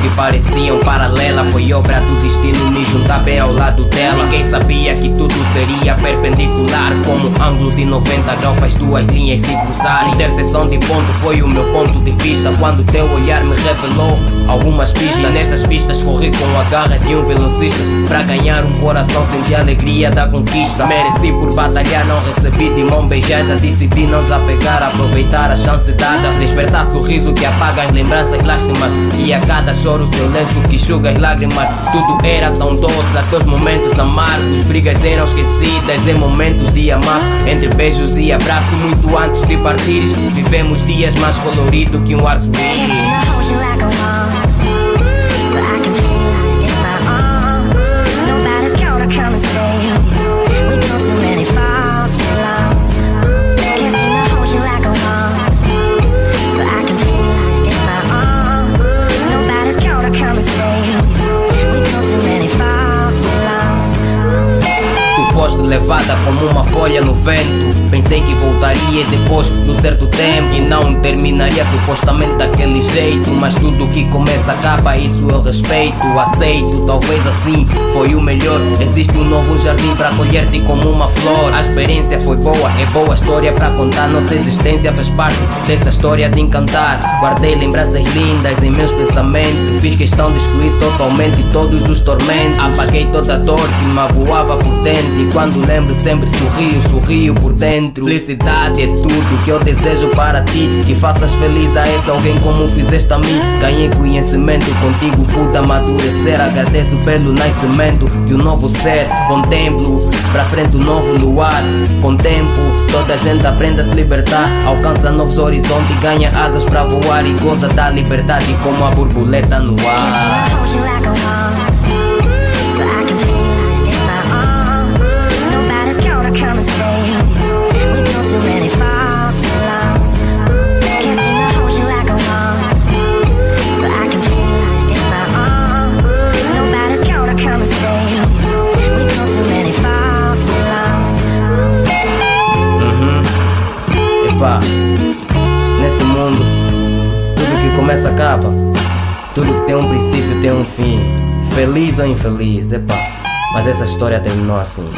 que pareciam paralela. Foi obra do destino me juntar bem ao lado dela. Ninguém sabia que tudo seria perpendicular. Como ângulo de 90 graus faz duas linhas se cruzarem. Interseção de ponto foi o meu ponto de vista. Quando teu olhar me revelou algumas pistas. Nessas pistas corri com a garra de um velocista. Pra ganhar um coração, senti a alegria da conquista. Mereci por batalhar, não recebi de mão beijada. Decidi não desapegar, aproveitar a chance dada. Despertar sorriso que apaga as lembranças, lástimas. E a cada choro, lenço que enxuga as lágrimas. Tudo era tão doce, os momentos amargos. Brigas eram esquecidas em momentos de amasso. Entre beijos e abraços, muito antes de partires. Vivemos dias mais coloridos que um arco-íris. Levada como uma folha no vento. Pensei que voltaria depois de um certo tempo e não terminaria supostamente daquele jeito. Mas tudo que começa acaba, isso eu respeito, aceito. Talvez assim foi o melhor. Existe um novo jardim para colher-te como uma flor. A experiência foi boa, é boa história para contar. Nossa existência fez parte dessa história de encantar. Guardei lembranças lindas em meus pensamentos. Fiz questão de excluir totalmente todos os tormentos. Apaguei toda a dor que magoava por dentro quando lembro sempre sorrio, sorrio por dentro Felicidade é tudo que eu desejo para ti. Que faças feliz a esse alguém como fizeste a mim. Ganhei conhecimento contigo, pude amadurecer. Agradeço pelo nascimento de um novo ser. Contemplo pra frente um novo luar. Com tempo toda a gente aprende a se libertar. Alcança novos horizontes, ganha asas pra voar. E goza da liberdade como a borboleta no ar nesse mundo, tudo que começa acaba. Tudo que tem um princípio tem um fim. Feliz ou infeliz, epá. Mas essa história terminou assim.